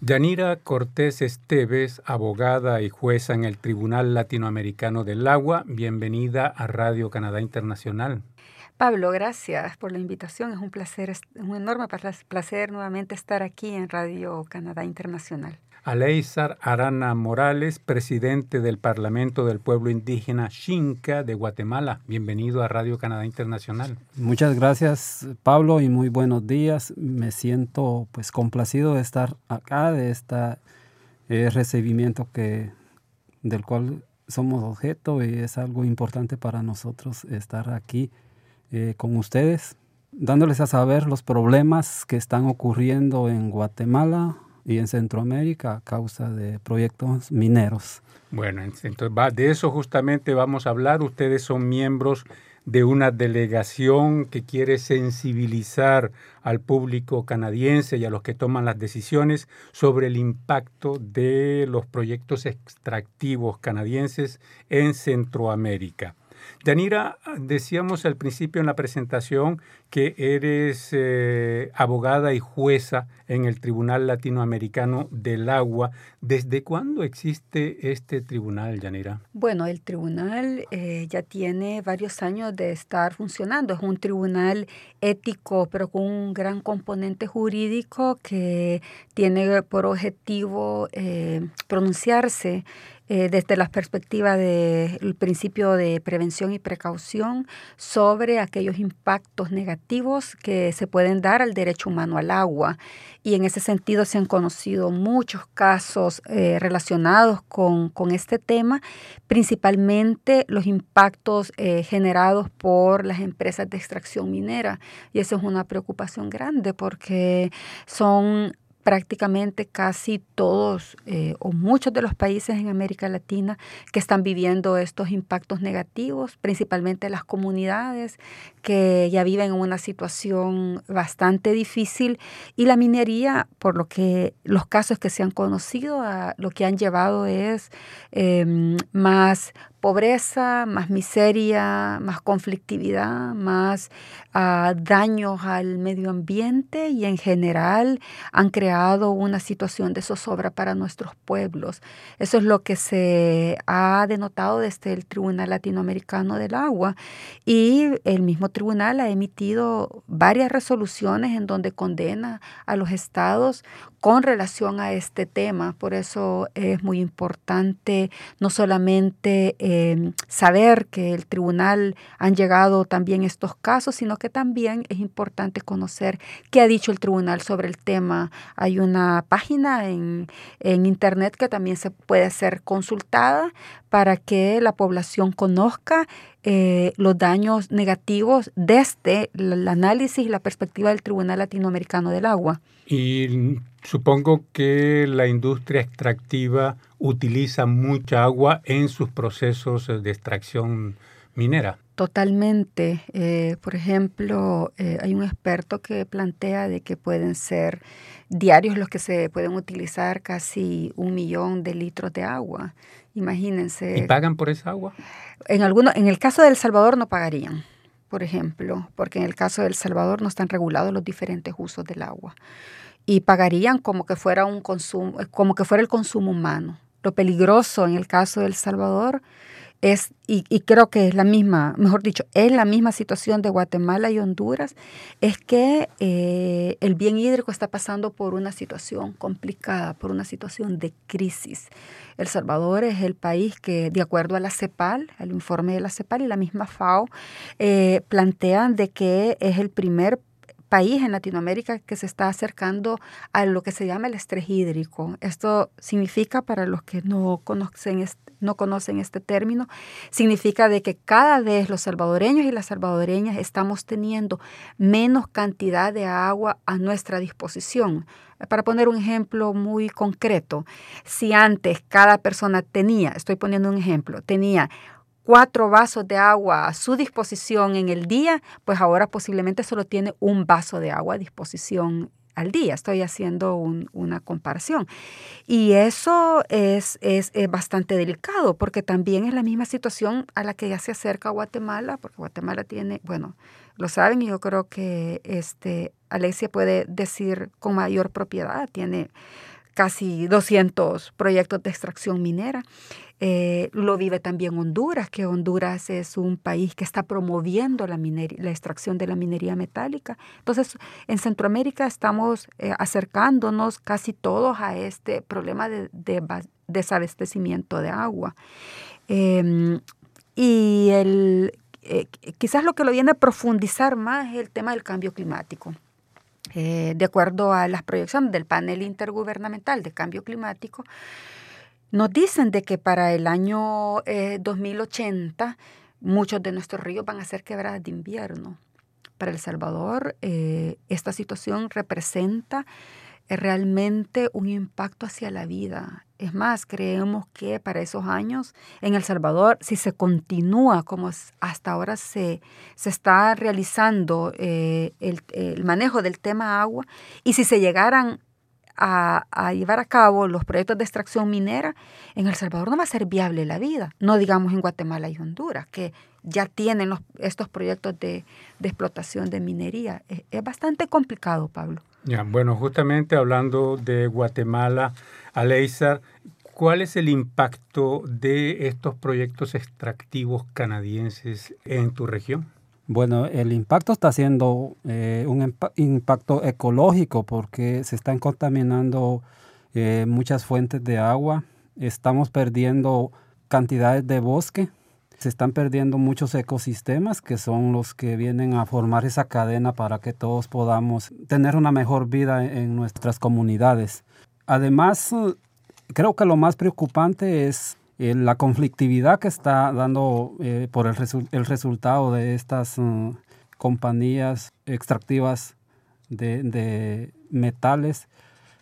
Yanira Cortés Esteves, abogada y jueza en el Tribunal Latinoamericano del Agua, bienvenida a Radio Canadá Internacional. Pablo, gracias por la invitación. Es un placer, un enorme placer nuevamente estar aquí en Radio Canadá Internacional. Aleizar Arana Morales, presidente del Parlamento del Pueblo Indígena Xinca de Guatemala. Bienvenido a Radio Canadá Internacional. Muchas gracias, Pablo, y muy buenos días. Me siento pues complacido de estar acá, de este recibimiento que, del cual somos objeto y es algo importante para nosotros estar aquí eh, con ustedes, dándoles a saber los problemas que están ocurriendo en Guatemala, y en Centroamérica a causa de proyectos mineros. Bueno, entonces de eso justamente vamos a hablar. Ustedes son miembros de una delegación que quiere sensibilizar al público canadiense y a los que toman las decisiones sobre el impacto de los proyectos extractivos canadienses en Centroamérica. Yanira, decíamos al principio en la presentación que eres eh, abogada y jueza en el Tribunal Latinoamericano del Agua. ¿Desde cuándo existe este tribunal, Yanira? Bueno, el tribunal eh, ya tiene varios años de estar funcionando. Es un tribunal ético, pero con un gran componente jurídico que tiene por objetivo eh, pronunciarse eh, desde la perspectiva del principio de prevención y precaución sobre aquellos impactos negativos que se pueden dar al derecho humano al agua. Y en ese sentido se han conocido muchos casos eh, relacionados con, este tema, principalmente los impactos eh, generados por las empresas de extracción minera. Y eso es una preocupación grande porque son prácticamente casi todos eh, o muchos de los países en América Latina que están viviendo estos impactos negativos, principalmente las comunidades que ya viven en una situación bastante difícil y la minería, por lo que los casos que se han conocido, lo que han llevado es em, más pobreza, más miseria, más conflictividad, más ah, daños al medio ambiente y en general han creado una situación de zozobra para nuestros pueblos. Eso es lo que se ha denotado desde el Tribunal Latinoamericano del Agua y el mismo tribunal ha emitido varias resoluciones en donde condena a los estados con relación a este tema. Por eso es muy importante no solamente em, saber que el tribunal han llegado también estos casos, sino que también es importante conocer qué ha dicho el tribunal sobre el tema. Hay una página en, en internet que también se puede ser consultada para que la población conozca eh, los daños negativos desde el análisis y la perspectiva del Tribunal Latinoamericano del Agua. Y supongo que la industria extractiva utiliza mucha agua en sus procesos de extracción minera. Totalmente. Eh, por ejemplo, eh, hay un experto que plantea de que pueden ser diarios los que se pueden utilizar casi un millón de litros de agua. Imagínense. ¿Y pagan por esa agua? En, alguno, en el caso de El Salvador no pagarían, por ejemplo, porque en el caso de El Salvador no están regulados los diferentes usos del agua. Y pagarían como que fuera un consumo, como que fuera el consumo humano. Lo peligroso en el caso de El Salvador es, y, creo que es la misma, mejor dicho, es la misma situación de Guatemala y Honduras, es que eh, el bien hídrico está pasando por una situación complicada, por una situación de crisis. El Salvador es el país que, de acuerdo a la CEPAL, el informe de la CEPAL y la misma FAO, eh, plantean de que es el primer país en Latinoamérica que se está acercando a lo que se llama el estrés hídrico. Esto significa, para los que no conocen, no conocen este término, significa de que cada vez los salvadoreños y las salvadoreñas estamos teniendo menos cantidad de agua a nuestra disposición. Para poner un ejemplo muy concreto, si antes cada persona tenía, estoy poniendo un ejemplo, tenía cuatro vasos de agua a su disposición en el día, pues ahora posiblemente solo tiene un vaso de agua a disposición al día. Estoy haciendo una comparación. Y eso es, es, bastante delicado porque también es la misma situación a la que ya se acerca Guatemala, porque Guatemala tiene, bueno, lo saben y yo creo que este, Alexia puede decir con mayor propiedad, tiene casi 200 proyectos de extracción minera. Eh, lo vive también Honduras, que Honduras es un país que está promoviendo la, la extracción de la minería metálica. Entonces, en Centroamérica estamos eh, acercándonos casi todos a este problema de, desabastecimiento de agua. Em, y el, eh, quizás lo que lo viene a profundizar más es el tema del cambio climático. De acuerdo a las proyecciones del panel intergubernamental de cambio climático, nos dicen de que para el año 2080 eh, muchos de nuestros ríos van a ser quebradas de invierno. Para El Salvador, esta situación representa realmente un impacto hacia la vida. Es más, creemos que para esos años en El Salvador, si se continúa como hasta ahora se, se está realizando eh, el, manejo del tema agua, y si se llegaran a, llevar a cabo los proyectos de extracción minera, en El Salvador no va a ser viable la vida, no digamos en Guatemala y Honduras, que ya tienen estos proyectos de, explotación de minería. es bastante complicado, Pablo. Ya, bueno, justamente hablando de Guatemala, Aleizar, ¿cuál es el impacto de estos proyectos extractivos canadienses en tu región? Bueno, el impacto está siendo eh, un impacto ecológico porque se están contaminando eh, muchas fuentes de agua, estamos perdiendo cantidades de bosque, se están perdiendo muchos ecosistemas que son los que vienen a formar esa cadena para que todos podamos tener una mejor vida en nuestras comunidades. Además, creo que lo más preocupante es eh, la conflictividad que está dando eh, por el, el, resultado de estas mm, compañías extractivas de, de metales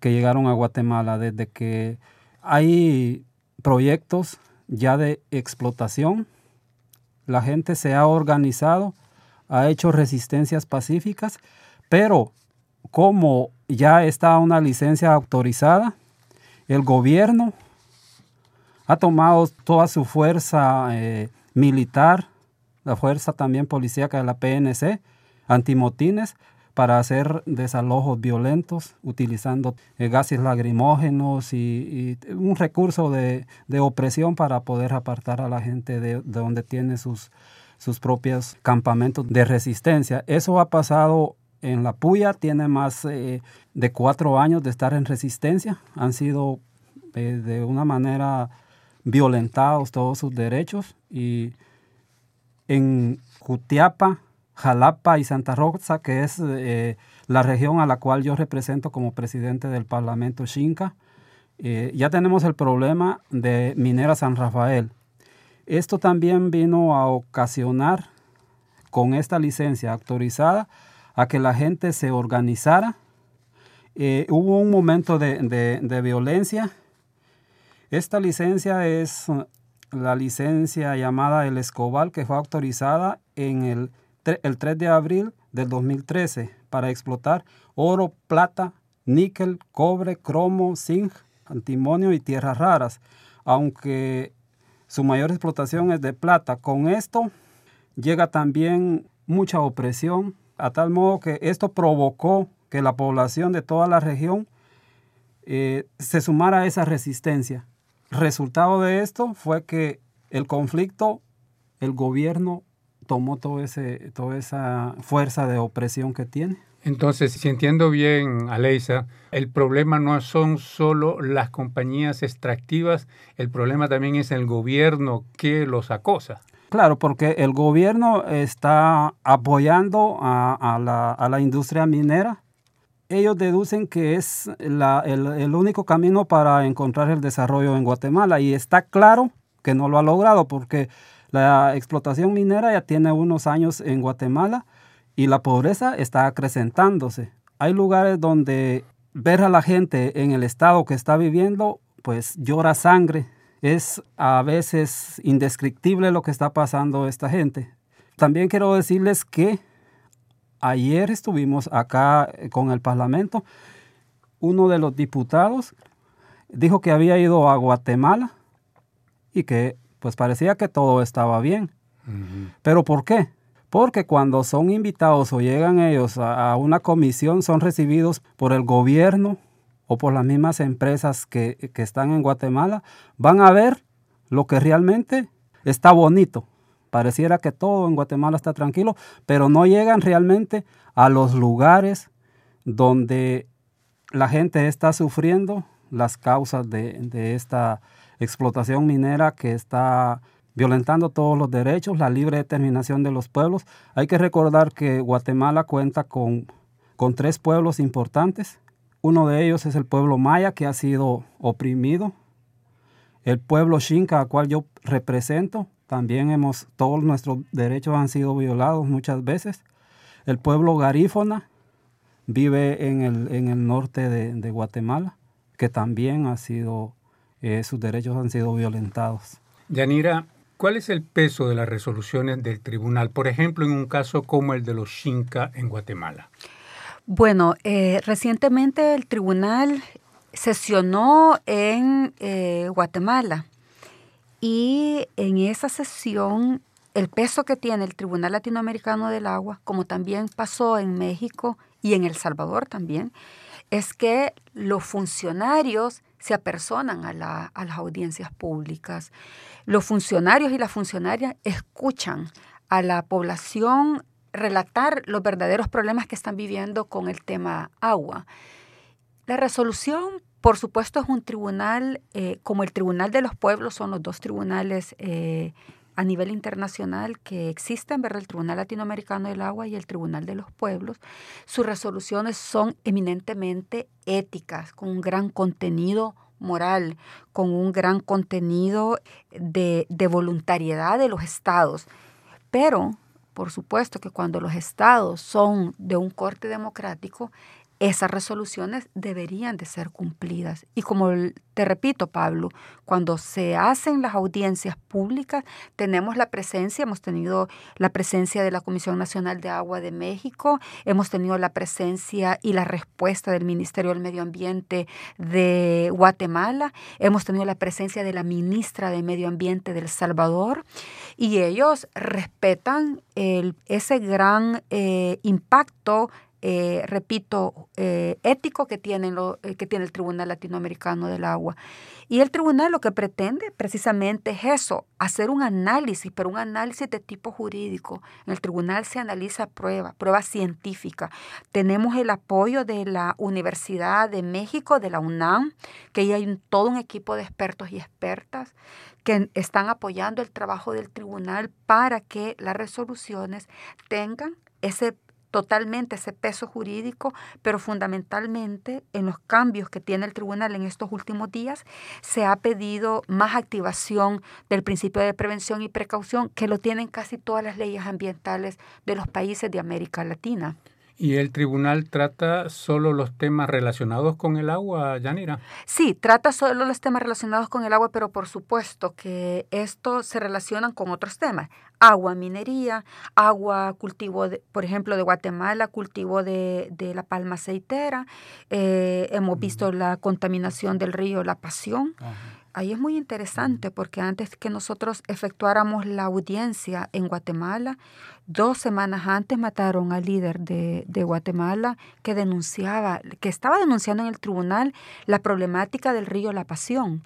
que llegaron a Guatemala desde que hay proyectos ya de explotación la gente se ha organizado, ha hecho resistencias pacíficas, pero como ya está una licencia autorizada, el gobierno ha tomado toda su fuerza eh, militar, la fuerza también policíaca de la PNC, antimotines, para hacer desalojos violentos utilizando eh, gases lagrimógenos y, un recurso de, opresión para poder apartar a la gente de, donde tiene sus, sus propios campamentos de resistencia. Eso ha pasado en La Puya, tiene más eh, de cuatro años de estar en resistencia, han sido de una manera violentados todos sus derechos y en Jutiapa Jalapa y Santa Rosa, que es eh, la región a la cual yo represento como presidente del Parlamento Xinca. Eh, ya tenemos el problema de Minera San Rafael. Esto también vino a ocasionar con esta licencia autorizada a que la gente se organizara. Eh, hubo un momento de, de violencia. Esta licencia es la licencia llamada El Escobal, que fue autorizada en el el 3 de abril del 2013 para explotar oro, plata, níquel, cobre, cromo, zinc, antimonio y tierras raras, aunque su mayor explotación es de plata. Con esto llega también mucha opresión, a tal modo que esto provocó que la población de toda la región eh, se sumara a esa resistencia. Resultado de esto fue que el conflicto, el gobierno tomó todo ese, toda esa fuerza de opresión que tiene. Entonces, si entiendo bien, Aleisa, el problema no son solo las compañías extractivas, el problema también es el gobierno que los acosa. Claro, porque el gobierno está apoyando a, la, industria minera. Ellos deducen que es el, el único camino para encontrar el desarrollo en Guatemala y está claro que no lo ha logrado porque la explotación minera ya tiene unos años en Guatemala y la pobreza está acrecentándose. Hay lugares donde ver a la gente en el estado que está viviendo, pues llora sangre. Es a veces indescriptible lo que está pasando esta gente. También quiero decirles que ayer estuvimos acá con el Parlamento. Uno de los diputados dijo que había ido a Guatemala y que pues parecía que todo estaba bien. ¿Pero por qué? Porque cuando son invitados o llegan ellos a, una comisión son recibidos por el gobierno o por las mismas empresas que, que están en Guatemala, van a ver lo que realmente está bonito. Pareciera que todo en Guatemala está tranquilo, pero no llegan realmente a los lugares donde la gente está sufriendo las causas de, esta explotación minera que está violentando todos los derechos, la libre determinación de los pueblos. Hay que recordar que Guatemala cuenta con, con tres pueblos importantes. Uno de ellos es el pueblo maya que ha sido oprimido. El pueblo xinca, al cual yo represento, también hemos, todos nuestros derechos han sido violados muchas veces. El pueblo garífona vive en el, en el norte de, de Guatemala, que también ha sido, eh, sus derechos han sido violentados. Yanira, ¿Cuál es el peso de las resoluciones del tribunal, por ejemplo, en un caso como el de los Xinca en Guatemala? Bueno, eh, recientemente el tribunal sesionó en eh, Guatemala y en esa sesión el peso que tiene el Tribunal Latinoamericano del Agua, como también pasó en México y en El Salvador también, es que los funcionarios se apersonan a, las audiencias públicas. Los funcionarios y las funcionarias escuchan a la población relatar los verdaderos problemas que están viviendo con el tema agua. La resolución, por supuesto, es un tribunal, eh, como el Tribunal de los Pueblos, son los dos tribunales eh, a nivel internacional que existen, ¿verdad? El Tribunal Latinoamericano del Agua y el Tribunal de los Pueblos. Sus resoluciones son eminentemente éticas, con un gran contenido moral, con un gran contenido de, de voluntariedad de los estados. Pero, por supuesto que cuando los estados son de un corte democrático, esas resoluciones deberían de ser cumplidas. Y como te repito, Pablo, cuando se hacen las audiencias públicas, tenemos la presencia, hemos tenido la presencia de la Comisión Nacional de Agua de México, hemos tenido la presencia y la respuesta del Ministerio del Medio Ambiente de Guatemala, hemos tenido la presencia de la ministra de Medio Ambiente del Salvador, y ellos respetan el, ese gran eh, impacto eh, repito, eh, ético que tiene, lo, eh, que tiene el Tribunal Latinoamericano del Agua. Y el tribunal lo que pretende precisamente es eso, hacer un análisis, pero un análisis de tipo jurídico. En el tribunal se analiza prueba, prueba científica. Tenemos el apoyo de la Universidad de México, de la UNAM, que hay todo un equipo de expertos y expertas que están apoyando el trabajo del tribunal para que las resoluciones tengan ese totalmente ese peso jurídico, pero fundamentalmente en los cambios que tiene el tribunal en estos últimos días, se ha pedido más activación del principio de prevención y precaución que lo tienen casi todas las leyes ambientales de los países de América Latina. ¿Y el tribunal trata solo los temas relacionados con el agua, Yanira? Sí, trata solo los temas relacionados con el agua, pero por supuesto que esto se relacionan con otros temas. Agua, minería, agua, cultivo, de, por ejemplo, de Guatemala, cultivo de, de la palma aceitera. Eh, hemos visto la contaminación del río La Pasión. Ahí es muy interesante porque antes que nosotros efectuáramos la audiencia en Guatemala, dos semanas antes mataron al líder de, de, Guatemala que denunciaba, que estaba denunciando en el tribunal la problemática del río La Pasión.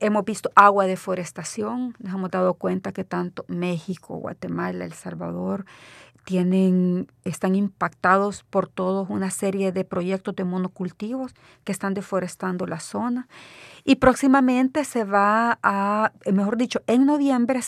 Hemos visto agua deforestación, nos hemos dado cuenta que tanto México, Guatemala, El Salvador tienen, están impactados por todos una serie de proyectos de monocultivos que están deforestando la zona. Y próximamente se va a, mejor dicho, en noviembre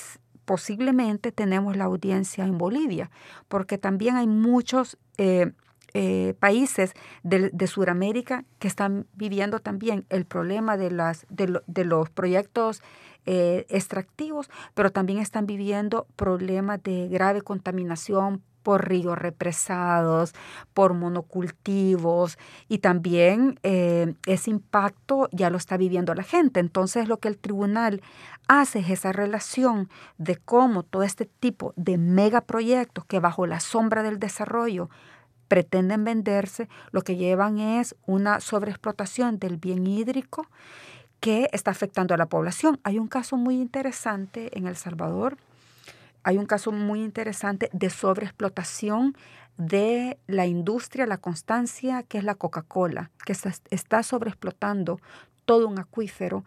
posiblemente tenemos la audiencia en Bolivia, porque también hay muchos eh, eh, países de, de Sudamérica que están viviendo también el problema de, las, de, de los proyectos eh, extractivos, pero también están viviendo problemas de grave contaminación por ríos represados, por monocultivos y también eh, ese impacto ya lo está viviendo la gente. Entonces lo que el tribunal hace es esa relación de cómo todo este tipo de megaproyectos que bajo la sombra del desarrollo pretenden venderse, lo que llevan es una sobreexplotación del bien hídrico que está afectando a la población. Hay un caso muy interesante en El Salvador hay un caso muy interesante de sobreexplotación de la industria, la constancia, que es la Coca-Cola, que está sobreexplotando todo un acuífero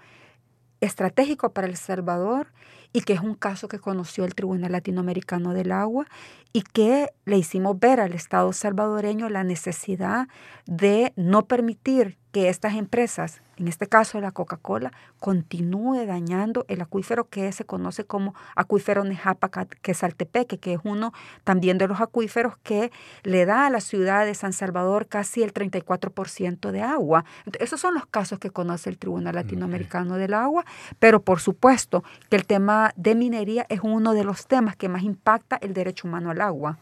estratégico para El Salvador y que es un caso que conoció el Tribunal Latinoamericano del Agua y que le hicimos ver al Estado salvadoreño la necesidad de no permitir que estas empresas, en este caso la Coca-Cola, continúe dañando el acuífero que se conoce como acuífero Nejapa, que es Altepeque, que es uno también de los acuíferos que le da a la ciudad de San Salvador casi el 34% de agua. esos son los casos que conoce el Tribunal Latinoamericano del Agua, pero por supuesto que el de minería es uno de los temas que más impacta el derecho humano al agua.